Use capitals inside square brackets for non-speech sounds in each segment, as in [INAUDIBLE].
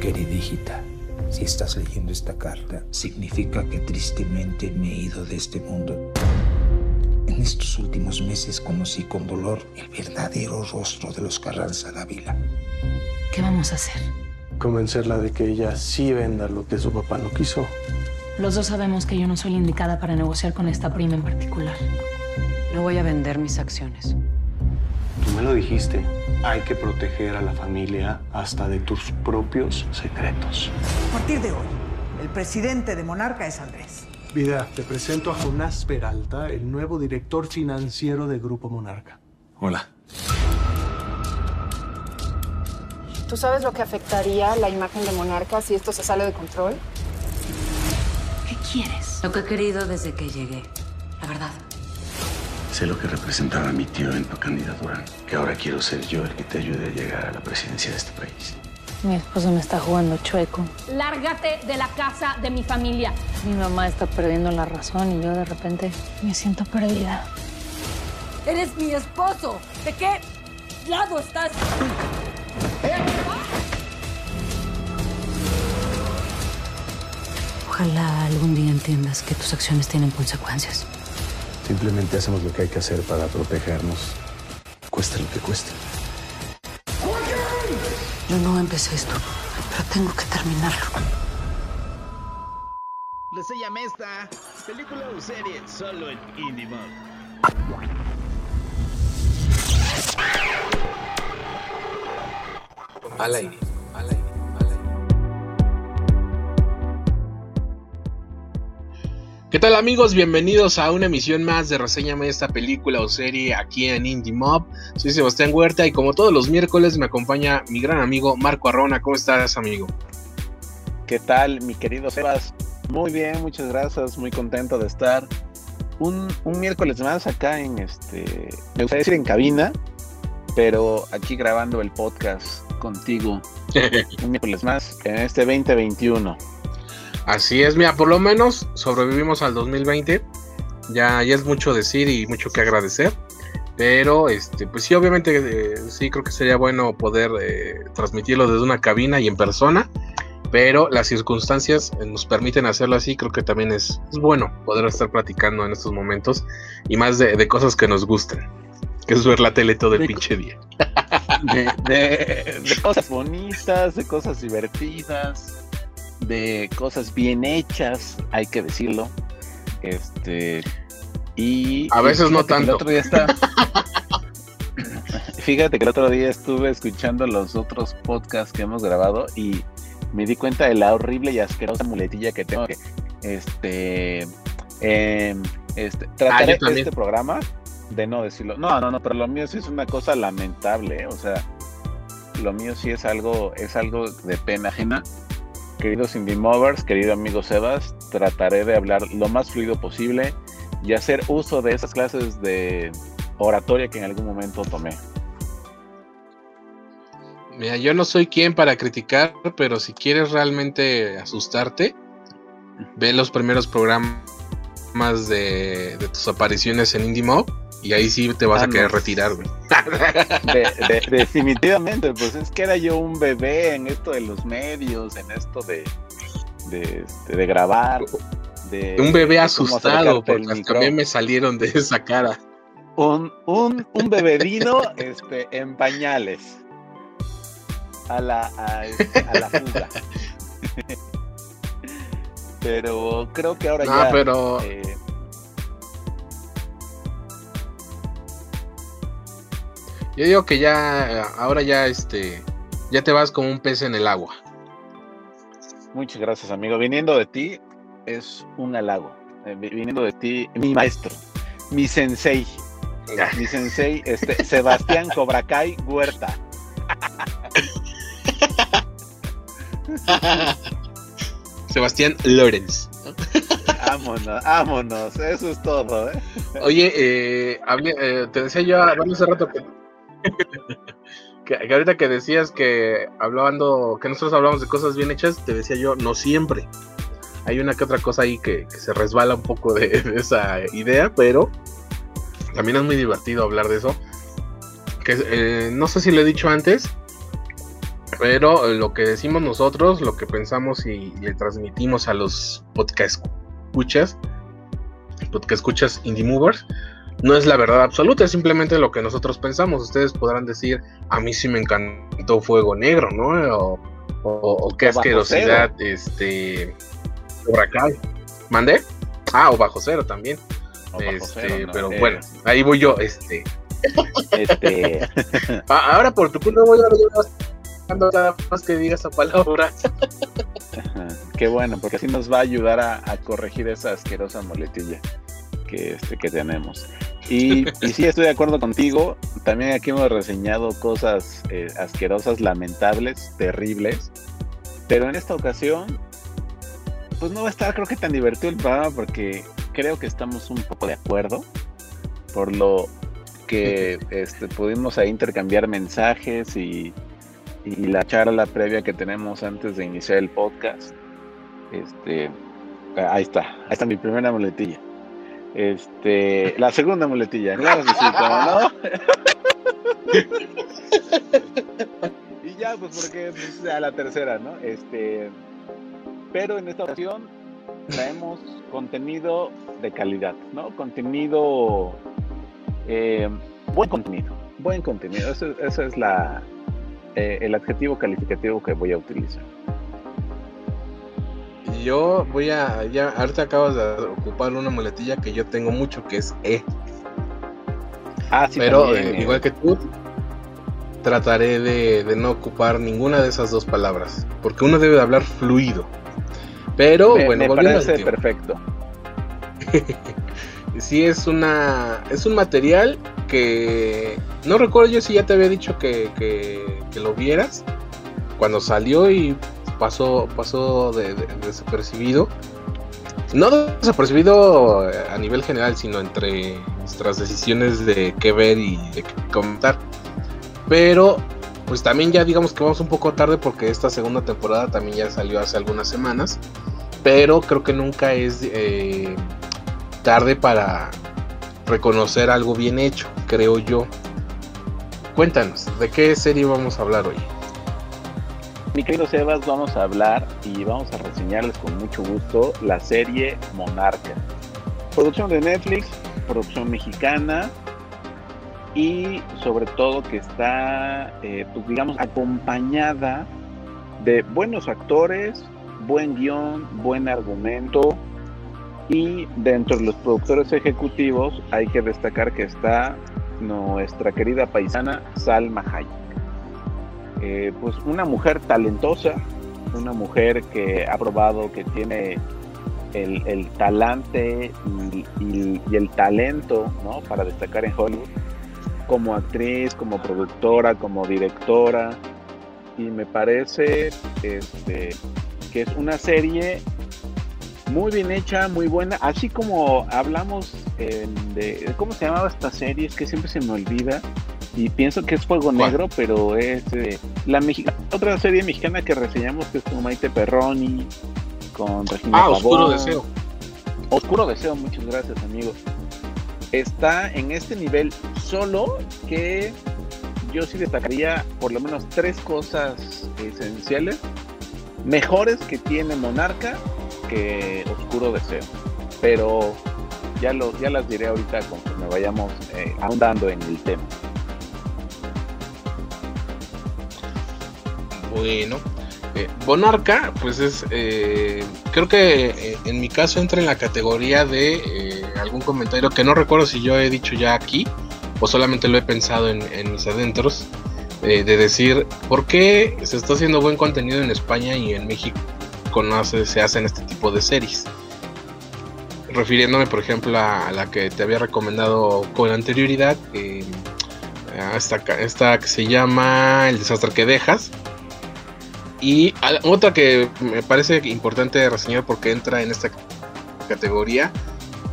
Querida hijita, si estás leyendo esta carta, significa que tristemente me he ido de este mundo. En estos últimos meses conocí con dolor el verdadero rostro de los Carranza Dávila. ¿Qué vamos a hacer? Convencerla de que ella sí venda lo que su papá no quiso. Los dos sabemos que yo no soy la indicada para negociar con esta prima en particular. No voy a vender mis acciones. Tú me lo dijiste. Hay que proteger a la familia hasta de tus propios secretos. A partir de hoy, el presidente de Monarca es Andrés. Vida, te presento a Jonás Peralta, el nuevo director financiero de Grupo Monarca. Hola. ¿Tú sabes lo que afectaría la imagen de Monarca si esto se sale de control? ¿Qué quieres? Lo que he querido desde que llegué. La verdad. Sé lo que representaba mi tío en tu candidatura, que ahora quiero ser yo el que te ayude a llegar a la presidencia de este país. Mi esposo me está jugando chueco. Lárgate de la casa de mi familia. Mi mamá está perdiendo la razón y yo de repente me siento perdida. Eres mi esposo. ¿De qué lado estás? Ojalá algún día entiendas que tus acciones tienen consecuencias. Simplemente hacemos lo que hay que hacer para protegernos, cueste lo que cueste. Yo no empecé esto, pero tengo que terminarlo. Reséñame esta película o serie solo en Indie Al aire, al aire, ¿Qué tal amigos? Bienvenidos a una emisión más de Reseñame esta película o serie aquí en Indie Mob. Soy Sebastián Huerta y como todos los miércoles me acompaña mi gran amigo Marco Arrona. ¿Cómo estás amigo? ¿Qué tal mi querido Sebas? Muy bien, muchas gracias, muy contento de estar un, un miércoles más acá en este, me gustaría decir en cabina, pero aquí grabando el podcast contigo. [LAUGHS] un miércoles más en este 2021. Así es, mira, por lo menos sobrevivimos al 2020. Ya, ya es mucho decir y mucho que agradecer. Pero, este, pues sí, obviamente, eh, sí creo que sería bueno poder eh, transmitirlo desde una cabina y en persona. Pero las circunstancias eh, nos permiten hacerlo así. Creo que también es, es bueno poder estar platicando en estos momentos y más de, de cosas que nos gusten. Que es ver la tele todo el De- pinche día. [LAUGHS] de cosas bonitas, de cosas divertidas, de cosas bien hechas, hay que decirlo. Este y A veces no que el tanto. otro día está- [LAUGHS] Fíjate que el otro día estuve escuchando los otros podcasts que hemos grabado y me di cuenta de la horrible y asquerosa muletilla que tengo. que, Este, em, este, trataré Ah, este programa de no decirlo. No, no, no, pero lo mío sí es una cosa lamentable, ¿eh? o sea, lo mío sí es algo, es algo de pena ajena. Queridos Indie Movers, querido amigo Sebas, trataré de hablar lo más fluido posible y hacer uso de esas clases de oratoria que en algún momento tomé. Mira, yo no soy quien para criticar, pero si quieres realmente asustarte, ve los primeros programas de, de tus apariciones en Indie Mob y ahí sí te vas Ah, a querer no. retirar, güey. [LAUGHS] De- de- definitivamente, pues es que era yo un bebé en esto de los medios, en esto de, de, este, de grabar. De, Un bebé asustado, porque hasta mí me salieron de esa cara. un, un, un bebedino este, en pañales. A la, a, a la fuga. [LAUGHS] pero creo que ahora No, ya. pero eh, yo digo que ya, ahora ya, este, ya te vas como un pez en el agua. muchas gracias, amigo. Viniendo de ti es un halago. Eh, vi- viniendo de ti, mi maestro, mi sensei. Mi sensei, este, Sebastián Cobracay Huerta. [LAUGHS] Sebastián Lorenz. Vámonos, vámonos. Eso es todo, ¿eh? Oye, eh, hablé- eh, te decía yo, bueno, hace rato que, [LAUGHS] que, ahorita que decías que hablando, que nosotros hablamos de cosas bien hechas, te decía yo, no siempre. Hay una que otra cosa ahí que, se resbala un poco de, de esa idea, pero también es muy divertido hablar de eso. Que, eh, no sé si lo he dicho antes, Pero lo que decimos nosotros, lo que pensamos y le transmitimos a los podcast escuchas, podcast escuchas indie movers, no es la verdad absoluta, es simplemente lo que nosotros pensamos. Ustedes podrán decir, a mí sí me encantó Fuego Negro, ¿no? O, qué asquerosidad, este, Huracán. ¿Mandé? Ah, o Bajo Cero también. este, pero bueno, ahí voy yo, este. Este. [LAUGHS] Ahora por tu culpa voy a nada más que diga esa palabra. Qué bueno, porque así nos va a ayudar a, a corregir esa asquerosa moletilla que, este, que tenemos. Y, sí, estoy de acuerdo contigo. También aquí hemos reseñado cosas eh, asquerosas, lamentables, terribles. Pero en esta ocasión, pues no va a estar creo que tan divertido el programa porque creo que estamos un poco de acuerdo. Por lo que este, pudimos ahí intercambiar mensajes y, y la charla previa que tenemos antes de iniciar el podcast. Este, ahí está, ahí está mi primera muletilla. Este, la segunda muletilla, claro no. [LAUGHS] y ya, pues porque pues, a la tercera, ¿no? Este, pero en esta ocasión traemos contenido de calidad, ¿no? Contenido, eh, buen contenido, buen contenido. Ese, es la, eh, el adjetivo calificativo que voy a utilizar yo voy a. Ya, ahorita acabas de ocupar una muletilla que yo tengo mucho, que es E. Ah, sí, Pero eh, eh. igual que tú, trataré de, no ocupar ninguna de esas dos palabras. Porque uno debe de hablar fluido. Pero bueno, me parece perfecto. [LAUGHS] sí, es una. Es un material que. No recuerdo yo si ya te había dicho que, que, que lo vieras. Cuando salió y pasó, de, desapercibido. No desapercibido eh, a nivel general, sino entre nuestras decisiones de qué ver y de qué comentar. Pero, pues también ya digamos que vamos un poco tarde porque esta segunda temporada también ya salió hace algunas semanas. Pero creo que nunca es eh, tarde para reconocer algo bien hecho, creo yo. Cuéntanos, ¿de qué serie vamos a hablar hoy? Mi querido Sebas, vamos a hablar y vamos a reseñarles con mucho gusto la serie Monarca. Producción de Netflix, producción mexicana y sobre todo que está, eh, pues digamos, acompañada de buenos actores, buen guion, buen argumento y dentro de los productores ejecutivos hay que destacar que está nuestra querida paisana Salma Hayek. Eh, pues una mujer talentosa, una mujer que ha probado que tiene el, talante y, el talento para destacar en Hollywood, como actriz, como productora, como directora, y me parece este, que es una serie muy bien hecha, muy buena, así como hablamos de, ¿cómo se llamaba esta serie? Es que siempre se me olvida, y pienso que es Fuego Negro, pero es eh, la otra serie mexicana que reseñamos que es con Maite Perroni, con Regina Ah, Oscuro Deseo. Oscuro Deseo, muchas gracias amigos. Está en este nivel solo que yo sí destacaría por lo menos tres cosas esenciales mejores que tiene Monarca que Oscuro Deseo. Pero ya, lo, ya las diré ahorita conforme vayamos eh, ahondando en el tema. Bueno, eh, Bonarca, pues es, eh, creo que eh, en mi caso entra en la categoría de algún comentario que no recuerdo si yo he dicho ya aquí o solamente lo he pensado en, mis adentros, de decir, ¿por qué se está haciendo buen contenido en España y en México no se, hacen este tipo de series? Refiriéndome, por ejemplo, a, la que te había recomendado con anterioridad, esta, esta que se llama El desastre que dejas, y otra que me parece importante reseñar porque entra en esta categoría,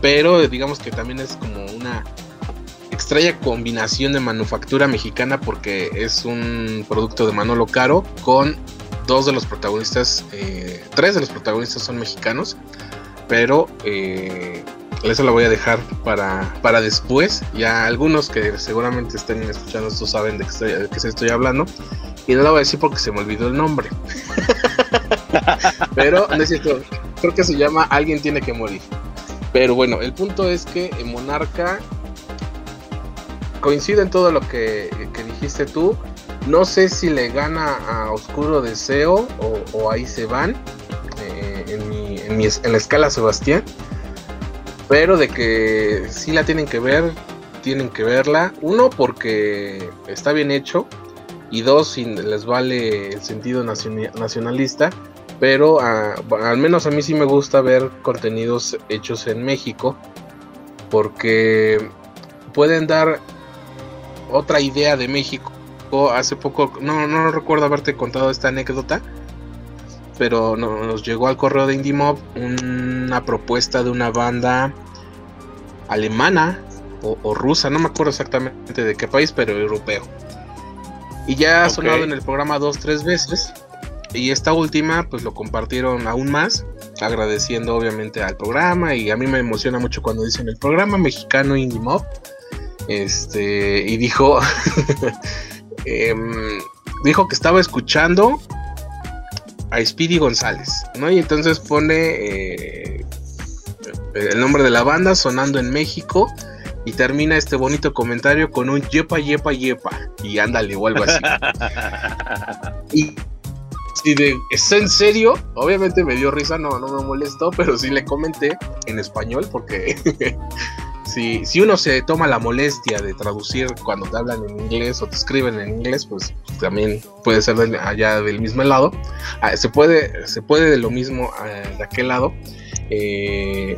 pero digamos que también es como una extraña combinación de manufactura mexicana porque es un producto de Manolo Caro con dos de los protagonistas, eh, tres de los protagonistas son mexicanos, pero eh, eso lo voy a dejar para, para después. Ya algunos que seguramente estén escuchando esto saben de qué de qué estoy hablando Y no lo voy a decir porque se me olvidó el nombre. [LAUGHS] Pero necesito, creo que se llama Alguien tiene que morir. Pero bueno, el punto es que Monarca coincide en todo lo que, dijiste tú. No sé si le gana a Oscuro Deseo o, ahí se van eh, en, en la escala Sebastián. Pero de que sí la tienen que ver, tienen que verla. Uno, porque está bien hecho. Y dos, si les vale el sentido nacionalista. Pero al menos a mí sí me gusta ver contenidos hechos en México. Porque pueden dar otra idea de México. Hace poco, no, no recuerdo haberte contado esta anécdota pero nos llegó al correo de IndieMob una propuesta de una banda alemana o, rusa, no me acuerdo exactamente de qué país, pero europeo. Y ya ha sonado en el programa dos, tres veces. Y esta última, pues lo compartieron aún más, agradeciendo obviamente al programa. Y a mí me emociona mucho cuando dicen el programa mexicano Indie Mob. Este, y dijo, [LAUGHS] em, dijo que estaba escuchando a Speedy González, ¿no? Y entonces pone eh, el nombre de la banda sonando en México y termina este bonito comentario con un yepa, yepa, yepa. Y ándale o algo así. [LAUGHS] y si de, ¿es en serio? Obviamente me dio risa, no, no me molestó, pero sí le comenté en español porque [LAUGHS] si, si uno se toma la molestia de traducir cuando te hablan en inglés o te escriben en inglés, pues también puede ser allá del mismo lado. Ah, se, puede, se puede de lo mismo eh, de aquel lado. Eh,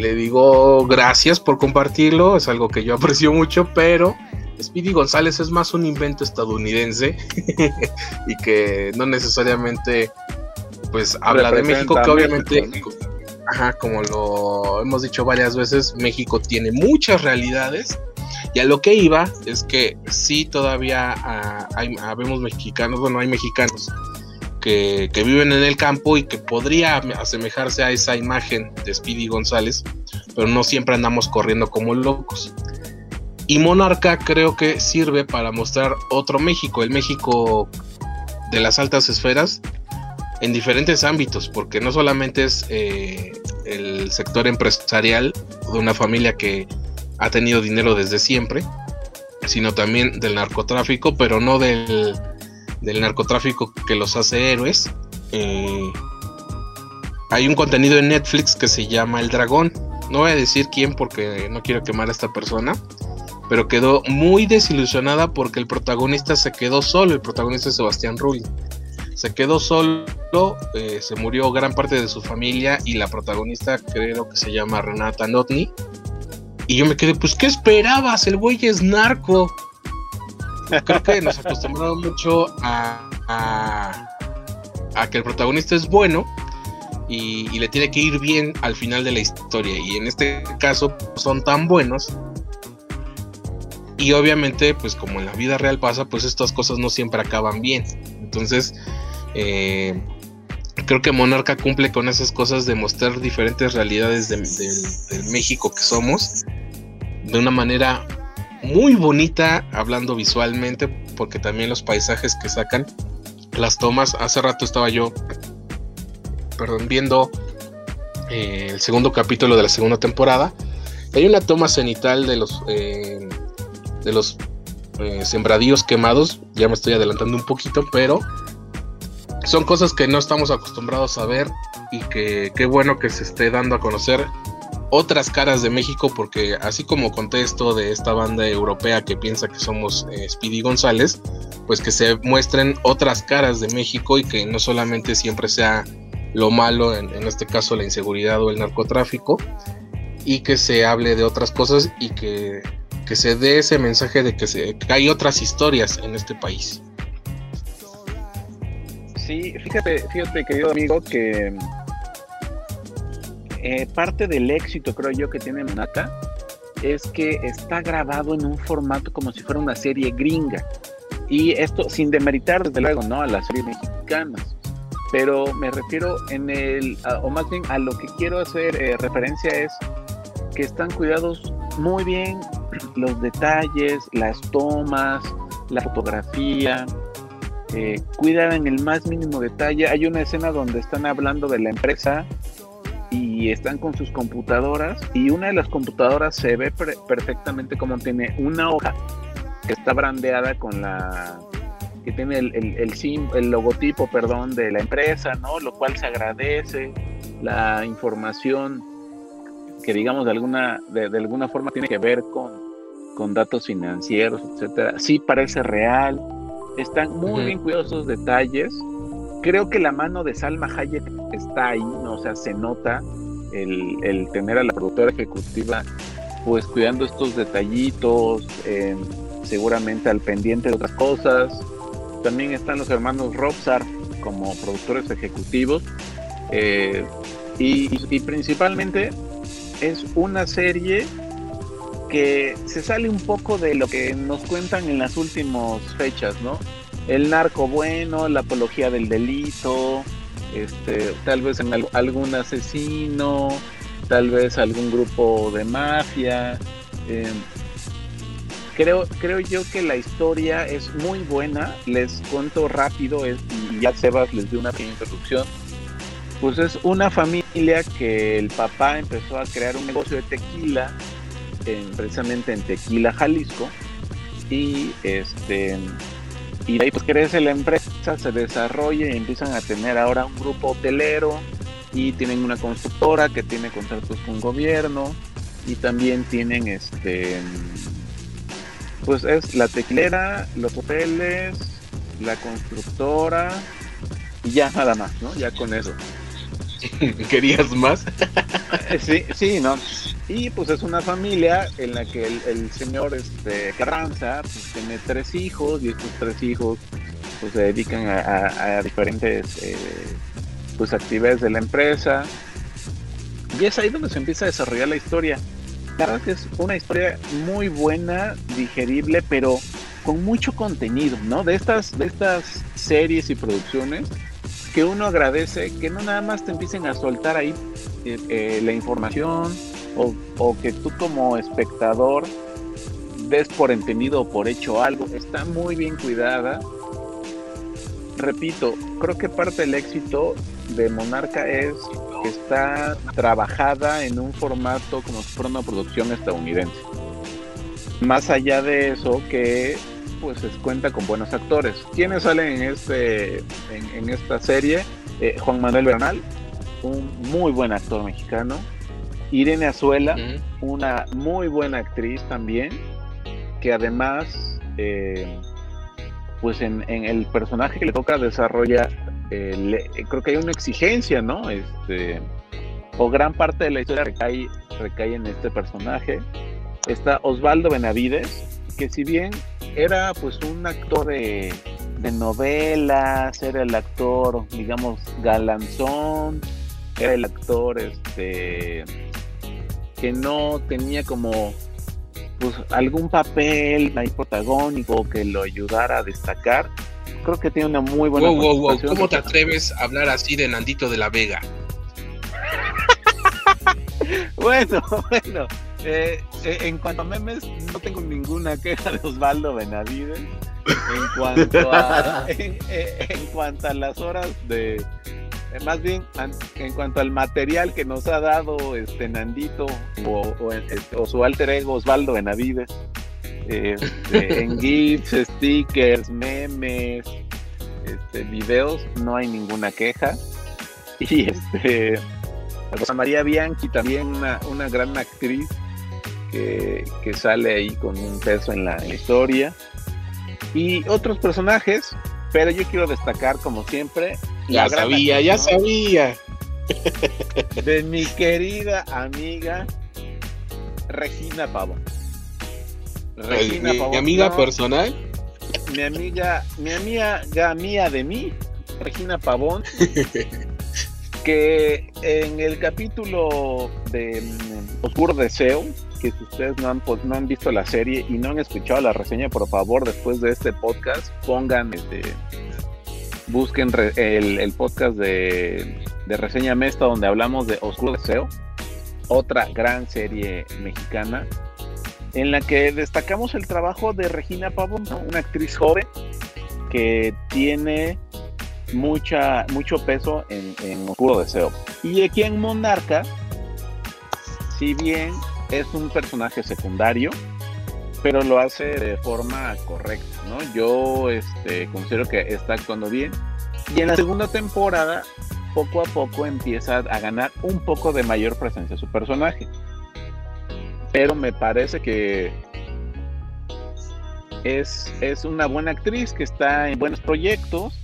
le digo gracias por compartirlo, es algo que yo aprecio mucho, pero Speedy González es más un invento estadounidense [LAUGHS] y que no necesariamente pues habla de México, que obviamente Ajá, como lo hemos dicho varias veces, México tiene muchas realidades. Y a lo que iba es que sí todavía ah, hay, habemos mexicanos, bueno, hay mexicanos que, viven en el campo y que podría asemejarse a esa imagen de Speedy González, pero no siempre andamos corriendo como locos. Y Monarca creo que sirve para mostrar otro México, el México de las altas esferas, en diferentes ámbitos, porque no solamente es eh, el sector empresarial de una familia que ha tenido dinero desde siempre, sino también del narcotráfico, pero no del, narcotráfico que los hace héroes. Eh, hay un contenido en Netflix que se llama El Dragón. No voy a decir quién porque no quiero quemar a esta persona, pero quedó muy desilusionada porque el protagonista se quedó solo, el protagonista es Sebastián Rulli se quedó solo, eh, se murió gran parte de su familia y la protagonista creo que se llama Renata Notni. Y yo me quedé, pues, ¿qué esperabas? El güey es narco. Creo que nos acostumbramos mucho a, a, que el protagonista es bueno y, le tiene que ir bien al final de la historia. Y en este caso son tan buenos. Y obviamente, pues como en la vida real pasa, pues estas cosas no siempre acaban bien. Entonces, eh, creo que Monarca cumple con esas cosas de mostrar diferentes realidades del México que somos de una manera muy bonita, hablando visualmente, porque también los paisajes que sacan, las tomas, hace rato estaba yo, perdón, viendo eh, el segundo capítulo de la segunda temporada. Hay una toma cenital de los eh, de los sembradíos quemados. Ya me estoy adelantando un poquito, pero son cosas que no estamos acostumbrados a ver y que qué bueno que se esté dando a conocer otras caras de México porque así como contesto de esta banda europea que piensa que somos eh, Speedy González, pues que se muestren otras caras de México y que no solamente siempre sea lo malo, en, este caso la inseguridad o el narcotráfico, y que se hable de otras cosas y que, que se dé ese mensaje de que, se, que hay otras historias en este país. Sí, fíjate, fíjate, querido amigo, que eh, parte del éxito, creo yo, que tiene Monata es que está grabado en un formato como si fuera una serie gringa. Y esto sin demeritar, desde luego, ¿no? A las series mexicanas. Pero me refiero en el, o más bien a lo que quiero hacer eh, referencia es que están cuidados muy bien [CLEARS THROAT] los detalles, las tomas, la fotografía, eh, cuidan en el más mínimo detalle. Hay una escena donde están hablando de la empresa y están con sus computadoras y una de las computadoras se ve perfectamente como tiene una hoja que está brandeada con la que tiene el, el, el, logotipo perdón de la empresa no lo cual se agradece. La información que digamos de alguna de, alguna forma tiene que ver con, con datos financieros etcétera sí parece real. Están muy bien cuidados esos detalles creo que la mano de Salma Hayek está ahí, ¿no? O sea, se nota el, tener a la productora ejecutiva pues cuidando estos detallitos, eh, seguramente al pendiente de otras cosas. También están los hermanos Robsar como productores ejecutivos. Eh, y, principalmente es una serie que se sale un poco de lo que nos cuentan en las últimas fechas, ¿no? El narco bueno, la apología del delito, este, tal vez en algún asesino, tal vez algún grupo de mafia. Em, creo, creo yo que la historia es muy buena. Les cuento rápido y ya Sebas les dio una pequeña introducción. Pues es una familia que el papá empezó a crear un negocio de tequila, precisamente en Tequila, Jalisco, y este y de ahí pues crece la empresa, se desarrolla y empiezan a tener ahora un grupo hotelero y tienen una constructora que tiene contratos con gobierno y también tienen este pues es la tequilera, los hoteles, la constructora y ya nada más, ¿no? Ya con eso. [LAUGHS] ¿Querías más? sí, sí, no. Y pues es una familia en la que el, señor este, Carranza pues, tiene tres hijos y estos tres hijos pues se dedican a, diferentes eh, pues actividades de la empresa. Y es ahí donde se empieza a desarrollar la historia. La verdad es una historia muy buena, digerible, pero con mucho contenido, ¿no? De estas, de estas series y producciones que uno agradece que no nada más te empiecen a soltar ahí eh, eh, la información o, que tú como espectador des por entendido o por hecho algo. Está muy bien cuidada. Repito, creo que parte del éxito de Monarca es que está trabajada en un formato como si fuera una producción estadounidense. Más allá de eso, que pues cuenta con buenos actores. ¿Quiénes salen en este en, esta serie? Eh, Juan Manuel Bernal, un muy buen actor mexicano. Irene Azuela, una muy buena actriz también, que además, eh, pues en, el personaje que le toca desarrolla, eh, creo que hay una exigencia, ¿no? Este, o gran parte de la historia recae, recae en este personaje. Está Osvaldo Benavides, que si bien era pues un actor de, novelas, era el actor, digamos, galanzón, era el actor este que no tenía como pues algún papel ahí protagónico que lo ayudara a destacar. Creo que tiene una muy buena wow, ¿Cómo te atreves a hablar así de Nandito de la Vega? [LAUGHS] bueno, [LAUGHS] bueno, eh, eh, en cuanto a memes, no tengo ninguna queja de Osvaldo Benavides. En cuanto a, [LAUGHS] eh, en, cuanto a las horas de. más bien, en cuanto al material que nos ha dado este Nandito o, su alter ego Osvaldo Benavides. Este, [LAUGHS] en GIFs, stickers, memes, este, videos, no hay ninguna queja. Y este. Rosa María Bianchi, también una, una gran actriz, que, sale ahí con un peso en la, historia. Y otros personajes, pero yo quiero destacar, como siempre, ya sabía, ya sabía. De mi querida amiga Regina Pavón. Regina mi, amiga personal. Mi amiga, mi amiga mía de mí, Regina Pavón. [LAUGHS] que en el capítulo de mm, Oscuro Deseo, que si ustedes no han, no han visto la serie y no han escuchado la reseña, por favor, después de este podcast, pongan, este, busquen el, podcast de, Reseña Mesta, donde hablamos de Oscuro Deseo, otra gran serie mexicana, en la que destacamos el trabajo de Regina Pavón, una actriz joven que tiene mucha, mucho peso en Oscuro Deseo. Y aquí en Monarca, si bien es un personaje secundario, pero lo hace de forma correcta, ¿no? Yo este, considero que está actuando bien. Y en la segunda temporada, poco a poco empieza a ganar un poco de mayor presencia su personaje. Pero me parece que es, es una buena actriz que está en buenos proyectos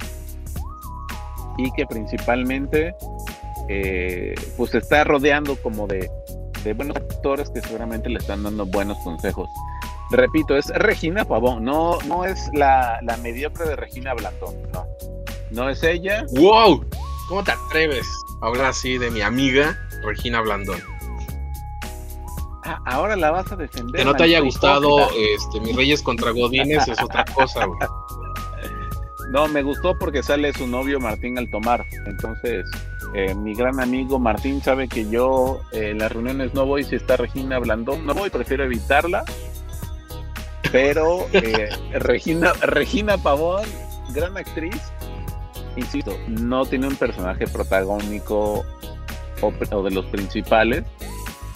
y que principalmente eh, pues está rodeando como de, de buenos actores que seguramente le están dando buenos consejos. Repito, es Regina Pavón, no, no es la, la mediocre de Regina Blandón, no. No es ella. ¡Wow! ¿Cómo te atreves a hablar así de mi amiga Regina Blandón? Ah, ahora la vas a defender. Que no te haya gustado este, Mis Reyes contra Godines es otra cosa, güey. [LAUGHS] No, me gustó porque sale su novio Martín Altomar. Entonces, eh, mi gran amigo Martín sabe que yo eh, en las reuniones no voy si está Regina Blandón, no voy, prefiero evitarla. Pero eh, Regina, Regina Pavón, gran actriz, insisto, no tiene un personaje protagónico o, o de los principales,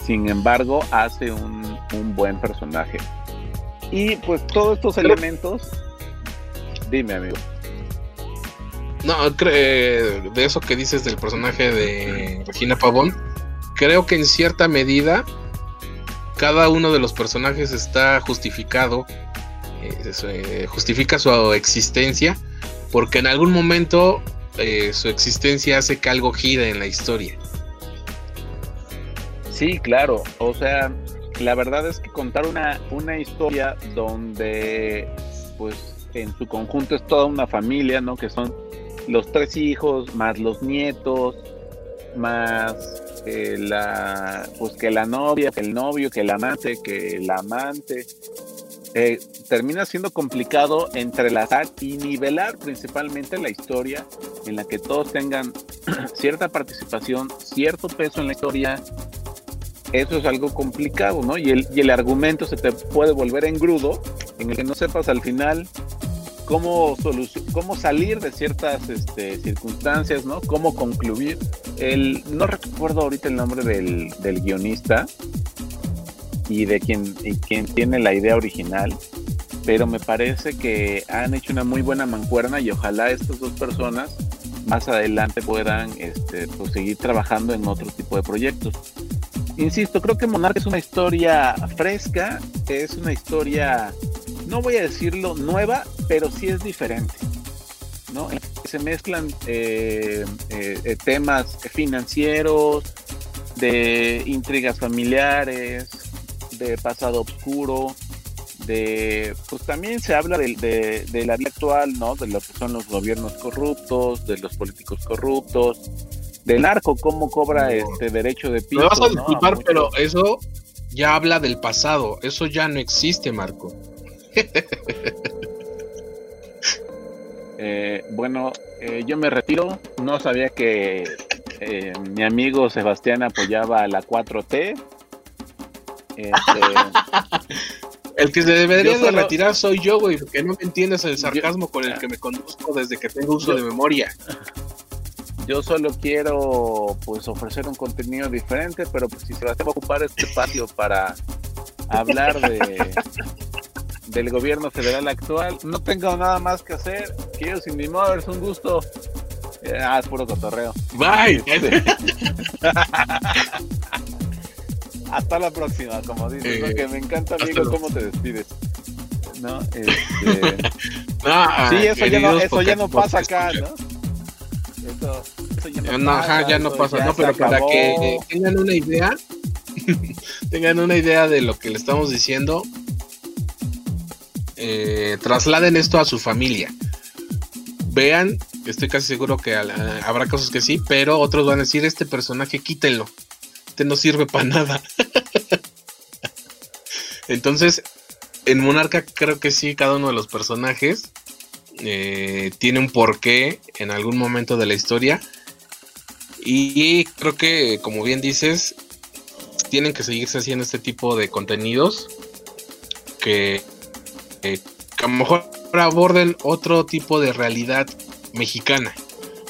sin embargo, hace un, un buen personaje. Y pues todos estos elementos, dime amigo. No, cre- de eso que dices del personaje de Regina Pavón, creo que en cierta medida cada uno de los personajes está justificado, eh, justifica su existencia, porque en algún momento eh, su existencia hace que algo gire en la historia. Sí, claro. O sea, la verdad es que contar una, una historia donde, pues, en su conjunto es toda una familia, ¿no? Que son los tres hijos, más los nietos, más eh, la, pues que la novia, que el novio, que el amante, que el amante. Eh, termina siendo complicado entrelazar y nivelar principalmente la historia en la que todos tengan [CLEARS THROAT] cierta participación, cierto peso en la historia, eso es algo complicado, ¿no? Y el, y el argumento se te puede volver engrudo, en el que no sepas al final cómo, cómo salir de ciertas este, circunstancias, ¿no? Cómo concluir. El, no recuerdo ahorita el nombre del, del guionista y de quien, y quien tiene la idea original, pero me parece que han hecho una muy buena mancuerna y ojalá estas dos personas más adelante puedan este, pues, seguir trabajando en otro tipo de proyectos. Insisto, creo que Monarca es una historia fresca, es una historia, no voy a decirlo nueva, pero sí es diferente. ¿no? Se mezclan eh, eh, eh, temas financieros, de intrigas familiares, de pasado oscuro, de pues también se habla de, de, de la vida actual, ¿no? De lo que son los gobiernos corruptos, de los políticos corruptos, del narco, cómo cobra este derecho de piso. Me vas a ¿no? disculpar, pero eso ya habla del pasado. Eso ya no existe, Marco. [LAUGHS] Eh, bueno, eh, yo me retiro. No sabía que eh, mi amigo Sebastián apoyaba a la 4T. Este, [LAUGHS] El que se debería de retirar soy yo, güey, porque no me entiendes el sarcasmo con el que me conduzco desde que tengo uso Yo- de memoria. yo solo quiero pues ofrecer un contenido diferente, pero pues si Sebastián va a ocupar este patio para hablar de del gobierno federal actual, no tengo nada más que hacer. Quiero sin mi modo, es un gusto. Eh, Ah, es puro cotorreo. Bye. Este- [LAUGHS] [LAUGHS] Hasta la próxima, como dices, ¿no? Eh, que me encanta, amigo, cómo te despides. ¿No? [LAUGHS] Este, Ah, sí, eso ya no, eso ya no pasa acá. ¿no? Eso, eso ya no, Eh, no, ajá, pasa, ya no pasa, ya no, pero para que tengan una idea, tengan una idea de lo que le estamos diciendo, eh, trasladen esto a su familia. Vean, estoy casi seguro que habrá casos que sí, pero otros van a decir, este personaje quítenlo, este no sirve para nada. [LAUGHS] Entonces, en Monarca creo que sí, cada uno de los personajes eh, tiene un porqué en algún momento de la historia. Y creo que, como bien dices, tienen que seguirse haciendo este tipo de contenidos que, eh, que a lo mejor aborden otro tipo de realidad mexicana.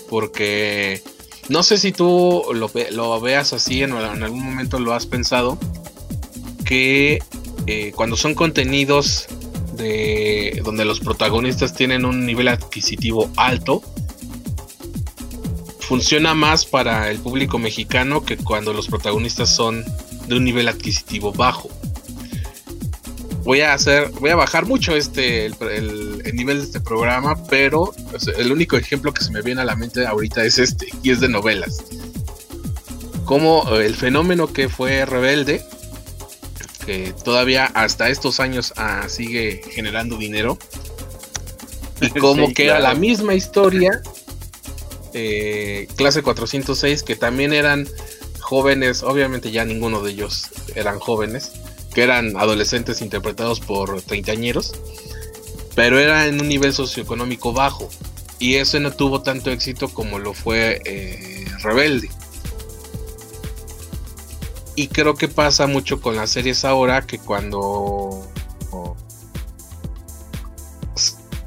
Porque no sé si tú lo, veas así, en, en, algún momento lo has pensado, que eh, cuando son contenidos de donde los protagonistas tienen un nivel adquisitivo alto, funciona más para el público mexicano que cuando los protagonistas son de un nivel adquisitivo bajo voy a hacer, voy a bajar mucho este el, nivel de este programa, pero el único ejemplo que se me viene a la mente ahorita es este, y es de novelas. Como eh, el fenómeno que fue Rebelde, que todavía hasta estos años ah, sigue generando dinero, y [LAUGHS] como que era la misma historia, eh, clase 406, que también eran jóvenes, obviamente ya ninguno de ellos eran jóvenes, que eran adolescentes interpretados por treintañeros, pero era en un nivel socioeconómico bajo. Y eso no tuvo tanto éxito como lo fue eh, Rebelde. Y creo que pasa mucho con las series ahora que cuando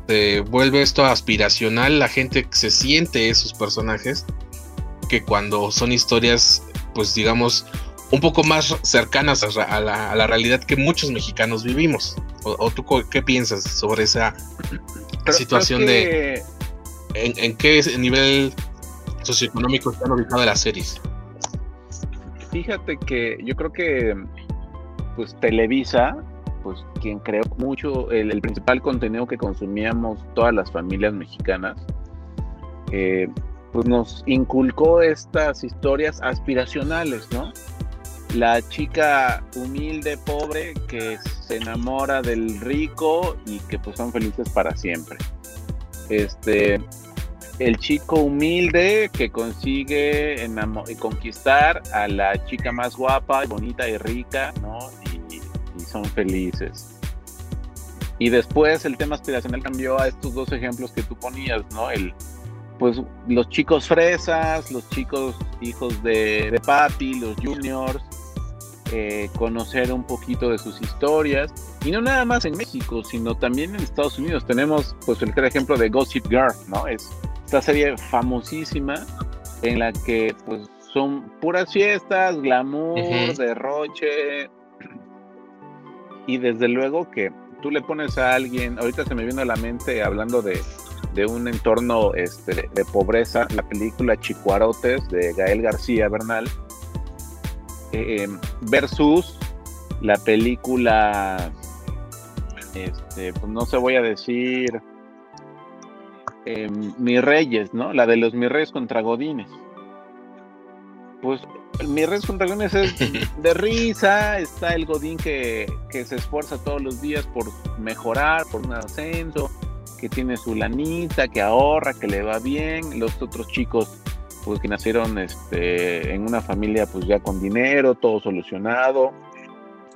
se vuelve esto aspiracional, la gente se siente esos personajes que cuando son historias, pues digamos, un poco más cercanas a la, realidad que muchos mexicanos vivimos. ¿O, tú qué piensas sobre esa situación de en, qué nivel socioeconómico están ubicadas las series? Fíjate que yo creo que pues Televisa, pues quien creó mucho el, principal contenido que consumíamos todas las familias mexicanas, eh, pues nos inculcó estas historias aspiracionales, ¿no? La chica humilde, pobre, que se enamora del rico y que pues son felices para siempre. Este, el chico humilde que consigue conquistar a la chica más guapa, bonita y rica, ¿no? Y, son felices. Y después el tema aspiracional cambió a estos dos ejemplos que tú ponías, ¿no? El, pues los chicos fresas, los chicos hijos de, de papi, los juniors, eh, conocer un poquito de sus historias. Y no nada más en México, sino también en Estados Unidos. Tenemos pues el ejemplo de Gossip Girl, ¿no? Es esta serie famosísima en la que pues son puras fiestas, glamour, derroche. Y desde luego que tú le pones a alguien, ahorita se me viene a la mente hablando de, de un entorno este, de pobreza, la película Chicuarotes de Gael García Bernal, eh, versus la película, este, pues no se voy a decir, eh, Mis Reyes, ¿no? La de los Mis Reyes contra Godines. Pues Mis Reyes contra Godines es [LAUGHS] de risa, está el Godín que, que se esfuerza todos los días por mejorar, por un ascenso, que tiene su lanita, que ahorra, que le va bien, los otros chicos pues que nacieron este, en una familia pues ya con dinero, todo solucionado.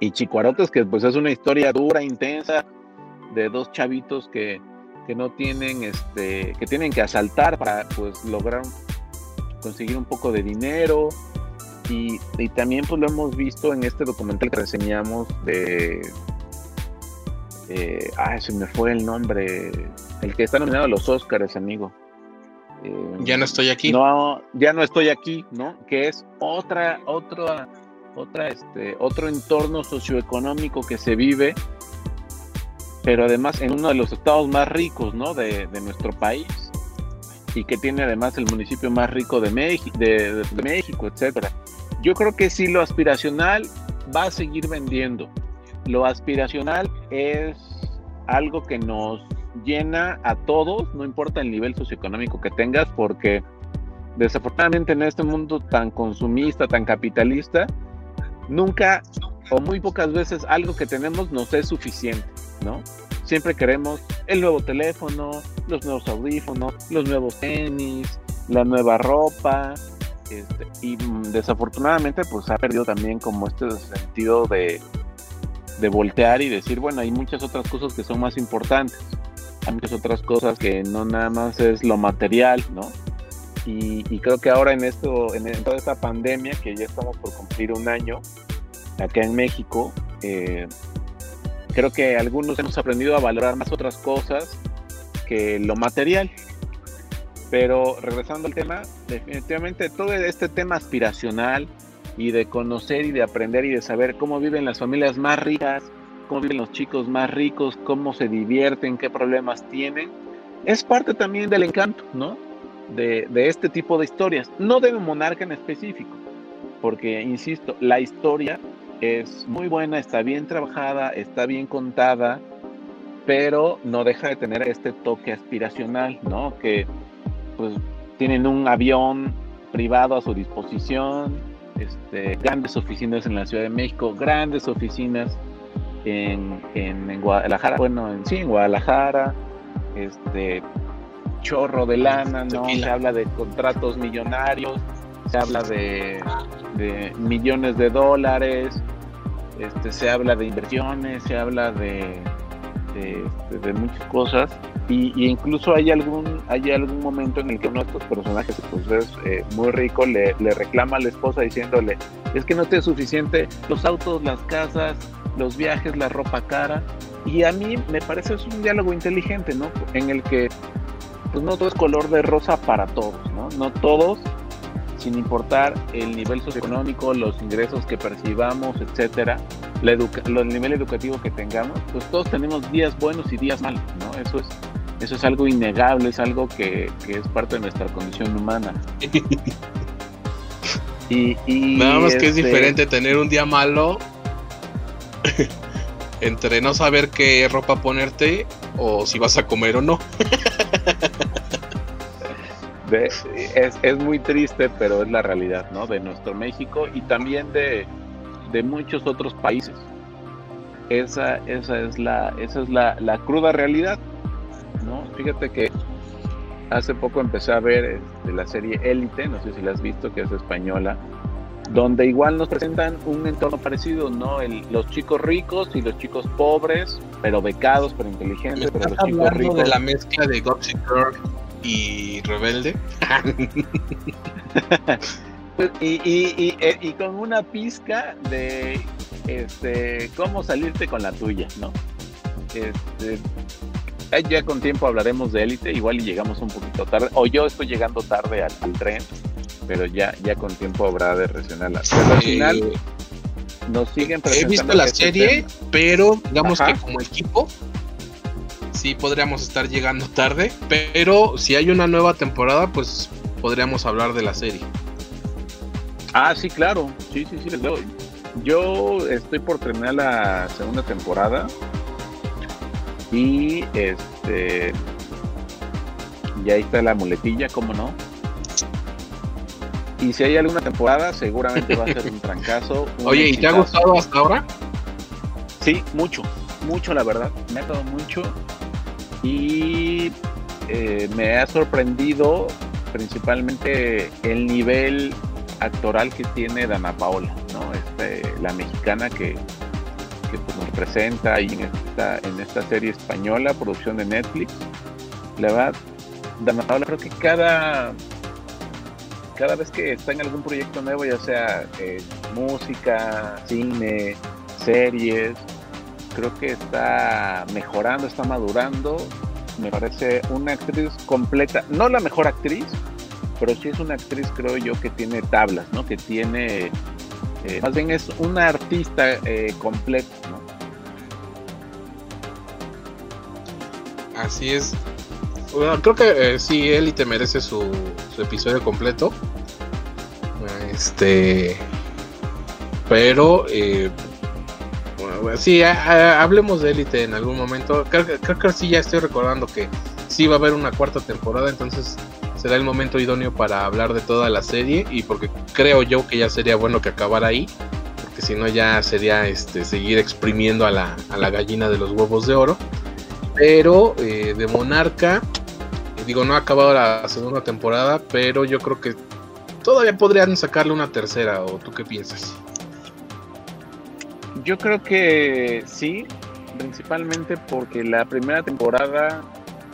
Y Chicuarotes, que pues es una historia dura, intensa, de dos chavitos que, que no tienen, este, que tienen que asaltar para pues lograr conseguir un poco de dinero. Y, y también pues lo hemos visto en este documental que reseñamos de... Eh, ay, se me fue el nombre. El que está nominado a los Oscars, amigo. Ya no estoy aquí. No, ya no estoy aquí, ¿no? Que es otra, otra, otra, este, otro entorno socioeconómico que se vive, pero además en uno de los estados más ricos, ¿no? De, nuestro país y que tiene además el municipio más rico de, de, de México, etcétera. Yo creo que sí lo aspiracional va a seguir vendiendo. Lo aspiracional es algo que nos llena a todos, no importa el nivel socioeconómico que tengas, porque desafortunadamente en este mundo tan consumista, tan capitalista, nunca o muy pocas veces algo que tenemos nos es suficiente, ¿no? Siempre queremos el nuevo teléfono, los nuevos audífonos, los nuevos tenis, la nueva ropa, este, y desafortunadamente pues ha perdido también como este sentido de, de voltear y decir, bueno, hay muchas otras cosas que son más importantes muchas otras cosas que no nada más es lo material, ¿no? Y, creo que ahora en esto, en, toda esta pandemia, que ya estamos por cumplir un año acá en México, eh, creo que algunos hemos aprendido a valorar más otras cosas que lo material. Pero regresando al tema, definitivamente todo este tema aspiracional y de conocer y de aprender y de saber cómo viven las familias más ricas, cómo viven los chicos más ricos, cómo se divierten, qué problemas tienen, es parte también del encanto, ¿no? De, de este tipo de historias, no de un monarca en específico, porque, insisto, la historia es muy buena, está bien trabajada, está bien contada, pero no deja de tener este toque aspiracional, ¿no? Que pues tienen un avión privado a su disposición, este, grandes oficinas en la Ciudad de México, grandes oficinas en, en, Guadalajara, bueno, en, sí, en Guadalajara, este, chorro de lana, ¿no? Se habla de contratos millonarios, se habla de, millones de dólares, este, se habla de inversiones, se habla de, de, muchas cosas y, incluso hay algún hay algún momento en el que uno de estos personajes pues es eh, muy rico le, le, reclama a la esposa diciéndole es que no te es suficiente los autos las casas los viajes la ropa cara y a mí me parece es un diálogo inteligente no en el que pues no todo es color de rosa para todos no no todos sin importar el nivel socioeconómico, los ingresos que percibamos, etcétera, la el nivel educativo que tengamos, pues todos tenemos días buenos y días malos, ¿no? Eso es, eso es algo innegable, es algo que, es parte de nuestra condición humana. [LAUGHS] y, Nada más que es este diferente tener un día malo [LAUGHS] entre no saber qué ropa ponerte o si vas a comer o no. [LAUGHS] es, muy triste, pero es la realidad, ¿no? De nuestro México y también de, muchos otros países. Esa, esa es, la, esa es la, cruda realidad, ¿no? Fíjate que hace poco empecé a ver este, la serie Élite, no sé si la has visto, que es española, donde igual nos presentan un entorno parecido, ¿no? los chicos ricos y los chicos pobres, pero becados, pero inteligentes, pero los chicos ricos. de la mezcla de Gossip Girl y rebelde. [LAUGHS] y, con una pizca de este, cómo salirte con la tuya, ¿no? Este, ya con tiempo hablaremos de élite, igual y llegamos un poquito tarde, o yo estoy llegando tarde al, tren, pero ya, ya con tiempo habrá de reaccionar. Pero al final nos siguen He visto la este serie, pero digamos que como equipo sí podríamos estar llegando tarde, pero si hay una nueva temporada, pues podríamos hablar de la serie. Ah, sí, claro, sí, sí, sí, Yo estoy por terminar la segunda temporada y este y ahí está la muletilla, ¿cómo no? Y si hay alguna temporada, seguramente va a ser un [LAUGHS] trancazo. Oye, ¿y te ha gustado hasta ahora? Sí, mucho, mucho la verdad. Me ha gustado mucho y eh, me ha sorprendido principalmente el nivel actoral que tiene Dana Paola, ¿no? Este, la mexicana que, pues, nos presenta ahí en esta, en esta serie española, producción de Netflix. La verdad, Dana Paola creo que cada, cada vez que está en algún proyecto nuevo, ya sea eh, música, cine, series, creo que está mejorando, está madurando. Me parece una actriz completa, no la mejor actriz, pero sí es una actriz, creo yo, que tiene tablas, ¿no? Que tiene, eh, más bien es una artista eh, completa, ¿no? Así es. Bueno, creo que eh, sí, Élite merece su, episodio completo. Este. Pero eh, sí, hablemos de Élite en algún momento. Creo, que sí ya estoy recordando que sí va a haber una cuarta temporada, entonces será el momento idóneo para hablar de toda la serie y porque creo yo que ya sería bueno que acabara ahí, porque si no ya sería este seguir exprimiendo a la, gallina de los huevos de oro. Pero eh, de Monarca, digo, no ha acabado la segunda temporada, pero yo creo que todavía podrían sacarle una tercera, ¿o tú qué piensas? Yo creo que sí, principalmente porque la primera temporada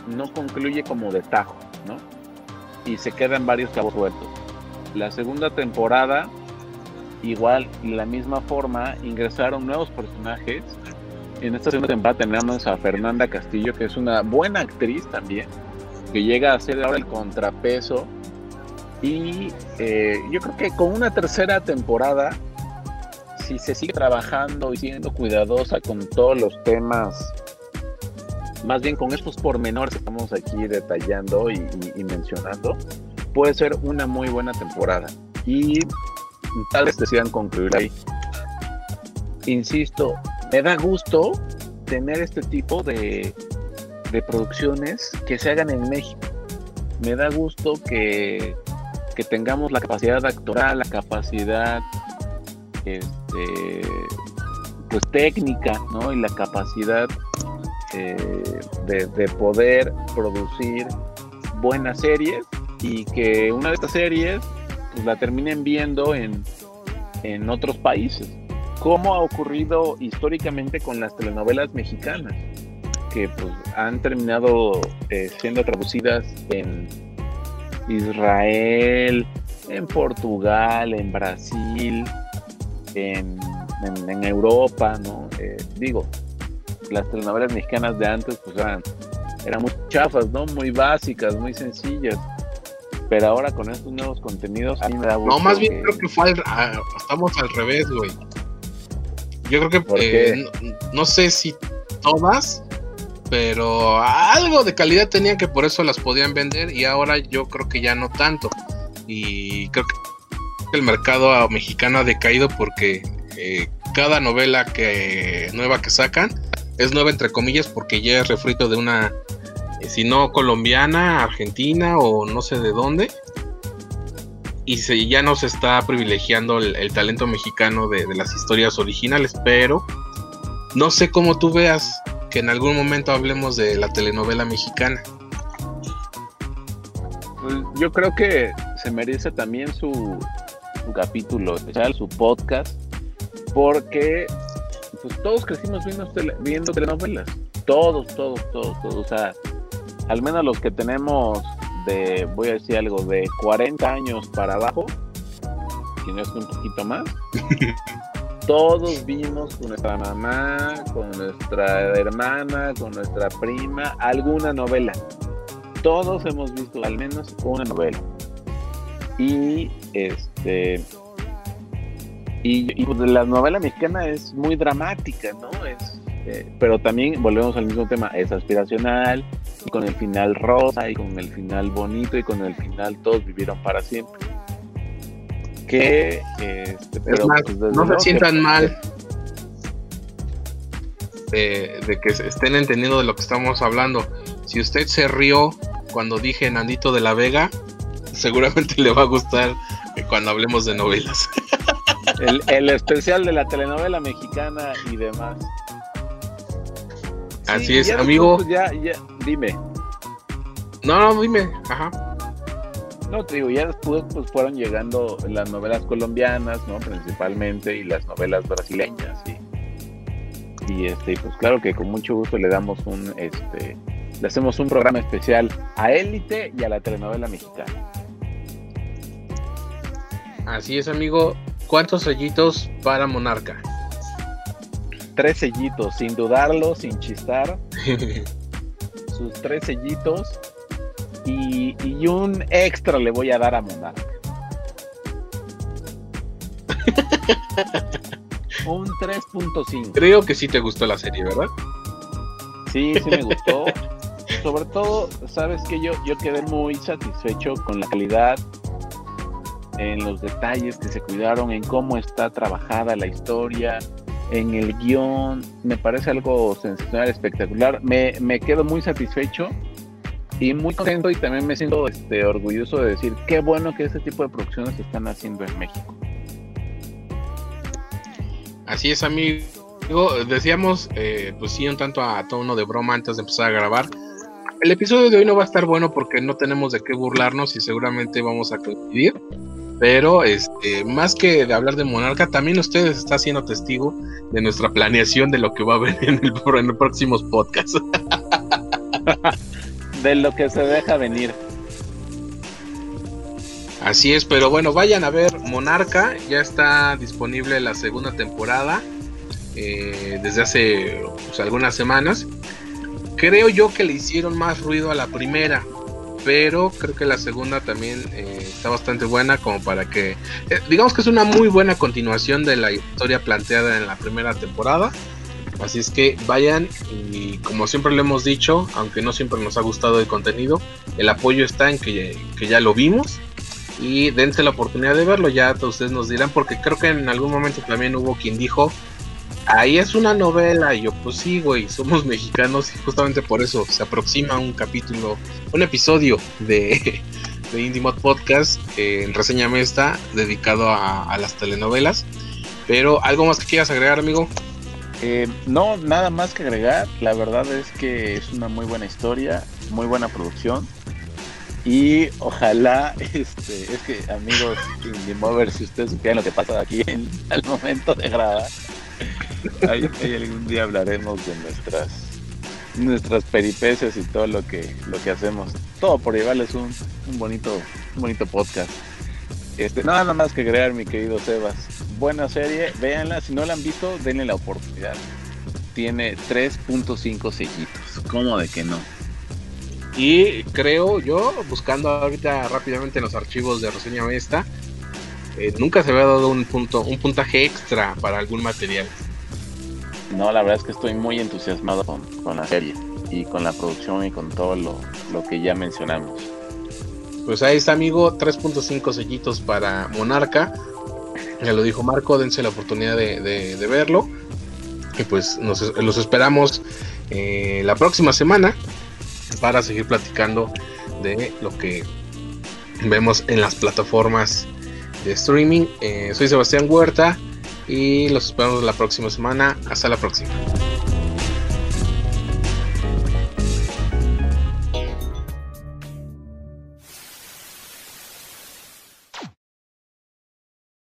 no concluye como de tajo, ¿no? Y se quedan varios cabos sueltos. La segunda temporada, igual, de la misma forma, ingresaron nuevos personajes En esta segunda temporada tenemos a Fernanda Castillo, que es una buena actriz también, que llega a ser ahora el contrapeso. Y eh, yo creo que con una tercera temporada, si se sigue trabajando y siendo cuidadosa con todos los temas, más bien con estos pormenores que estamos aquí detallando y, mencionando, puede ser una muy buena temporada. Y tal vez decidan concluir ahí. Insisto, me da gusto tener este tipo de, de producciones que se hagan en México. Me da gusto que, que tengamos la capacidad actoral, la capacidad este, pues técnica, ¿no? Y la capacidad de, de poder producir buenas series y que una de estas series pues, la terminen viendo en, en otros países. Como ha ocurrido históricamente con las telenovelas mexicanas, que pues, han terminado eh, siendo traducidas en Israel, en Portugal, en Brasil, en, en, Europa, ¿no? Eh, digo, las telenovelas mexicanas de antes pues eran, eran muy chafas, ¿no? Muy básicas, muy sencillas pero ahora con estos nuevos contenidos, a mí me da. No, más bien creo que fue al, estamos al revés, güey. Yo creo que eh, no, sé si todas, pero algo de calidad tenían que por eso las podían vender y ahora yo creo que ya no tanto. Y creo que el mercado mexicano ha decaído porque eh, cada novela que nueva que sacan es nueva entre comillas porque ya es refrito de una si no colombiana, argentina o no sé de dónde. Y se, ya no se está privilegiando el, talento mexicano de, las historias originales, pero no sé cómo tú veas que en algún momento hablemos de la telenovela mexicana. Pues yo creo que se merece también su, su capítulo su podcast, porque pues todos crecimos viendo, viendo telenovelas. Todos, todos, todos, todos. O sea, al menos los que tenemos de, voy a decir algo, de 40 años para abajo, si no es un poquito más, [LAUGHS] todos vimos con nuestra mamá, con nuestra hermana, con nuestra prima, alguna novela. Todos hemos visto al menos una novela. Y este y, y pues, la novela mexicana es muy dramática, ¿no? Es eh, pero también volvemos al mismo tema, es aspiracional, y con el final rosa, y con el final bonito, y con el final todos vivieron para siempre. Que, este, pero, pues, no se sientan mal de, que estén entendiendo de lo que estamos hablando. Si usted se rió cuando dije Nandito de la Vega, seguramente [LAUGHS] le va a gustar cuando hablemos de novelas. El, el, especial de la telenovela mexicana y demás. Así es, amigo. Ya, ya, dime. No, no, dime, ajá. No, te digo, ya después pues fueron llegando las novelas colombianas, ¿no? Principalmente, y las novelas brasileñas, y, y este, pues claro que con mucho gusto le damos un, este, le hacemos un programa especial a Élite y a la telenovela mexicana. Así es, amigo. ¿Cuántos sellitos para Monarca? tres sellitos, sin dudarlo, sin chistar. [LAUGHS] sus tres sellitos. Y, un extra le voy a dar a Monarca. [LAUGHS] un 3.5. Creo que sí te gustó la serie, ¿verdad? Sí, sí me gustó. Sobre todo, sabes que yo, yo quedé muy satisfecho con la calidad, en los detalles que se cuidaron, en cómo está trabajada la historia, en el guion, me parece algo sensacional, espectacular. Me, quedo muy satisfecho y muy contento y también me siento este, orgulloso de decir qué bueno que este tipo de producciones se están haciendo en México. Así es, amigo. Decíamos, eh, pues sí, un tanto a tono de broma antes de empezar a grabar. El episodio de hoy no va a estar bueno porque no tenemos de qué burlarnos y seguramente vamos a coincidir. Pero este, más que de hablar de Monarca, también ustedes están siendo testigo de nuestra planeación de lo que va a venir [LAUGHS] en, el, en los próximos podcasts. [LAUGHS] de lo que se deja venir. Así es, pero bueno, vayan a ver Monarca, ya está disponible la segunda temporada. eh, desde hace pues, algunas semanas. Creo yo que le hicieron más ruido a la primera, pero creo que la segunda también eh, está bastante buena como para que eh, digamos que es una muy buena continuación de la historia planteada en la primera temporada. Así es que vayan y como siempre lo hemos dicho aunque no siempre nos ha gustado el contenido el apoyo está en que, que ya lo vimos y dense la oportunidad de verlo. Ya ustedes nos dirán porque creo que en algún momento también hubo quien dijo ahí es una novela. Y yo, pues sí, güey, somos [LAUGHS] mexicanos y justamente por eso se aproxima un capítulo, un episodio de, [LAUGHS] de Podcast en Reseña Mesta dedicado a, las telenovelas. Pero, ¿algo más que quieras agregar, amigo? Eh, no, nada más que agregar. La verdad es que es una muy buena historia, muy buena producción. Y ojalá, [LAUGHS] este, es que amigos Indie Mover, si ustedes supieran lo que pasa aquí en, al momento de grabar, Ahí, algún día hablaremos de nuestras nuestras peripecias y todo lo que lo que hacemos. Todo por llevarles un, un bonito un bonito podcast. Este, nada más que crear, mi querido Sebas. Buena serie, véanla. Si no la han visto, denle la oportunidad. Tiene 3.5 sellitos. ¿Cómo de que no? Y creo yo, buscando ahorita rápidamente en los archivos de Reseña Esta, eh, nunca se había dado un punto, un puntaje extra para algún material. No, la verdad es que estoy muy entusiasmado con, la serie y con la producción y con todo lo, que ya mencionamos. Pues ahí está, amigo, 3.5 sellitos para Monarca. Ya lo dijo Marco, dense la oportunidad de, verlo. Y pues nos, los esperamos eh, la próxima semana para seguir platicando de lo que vemos en las plataformas de streaming. Eh, soy Sebastián Huerta y los esperamos la próxima semana. Hasta la próxima.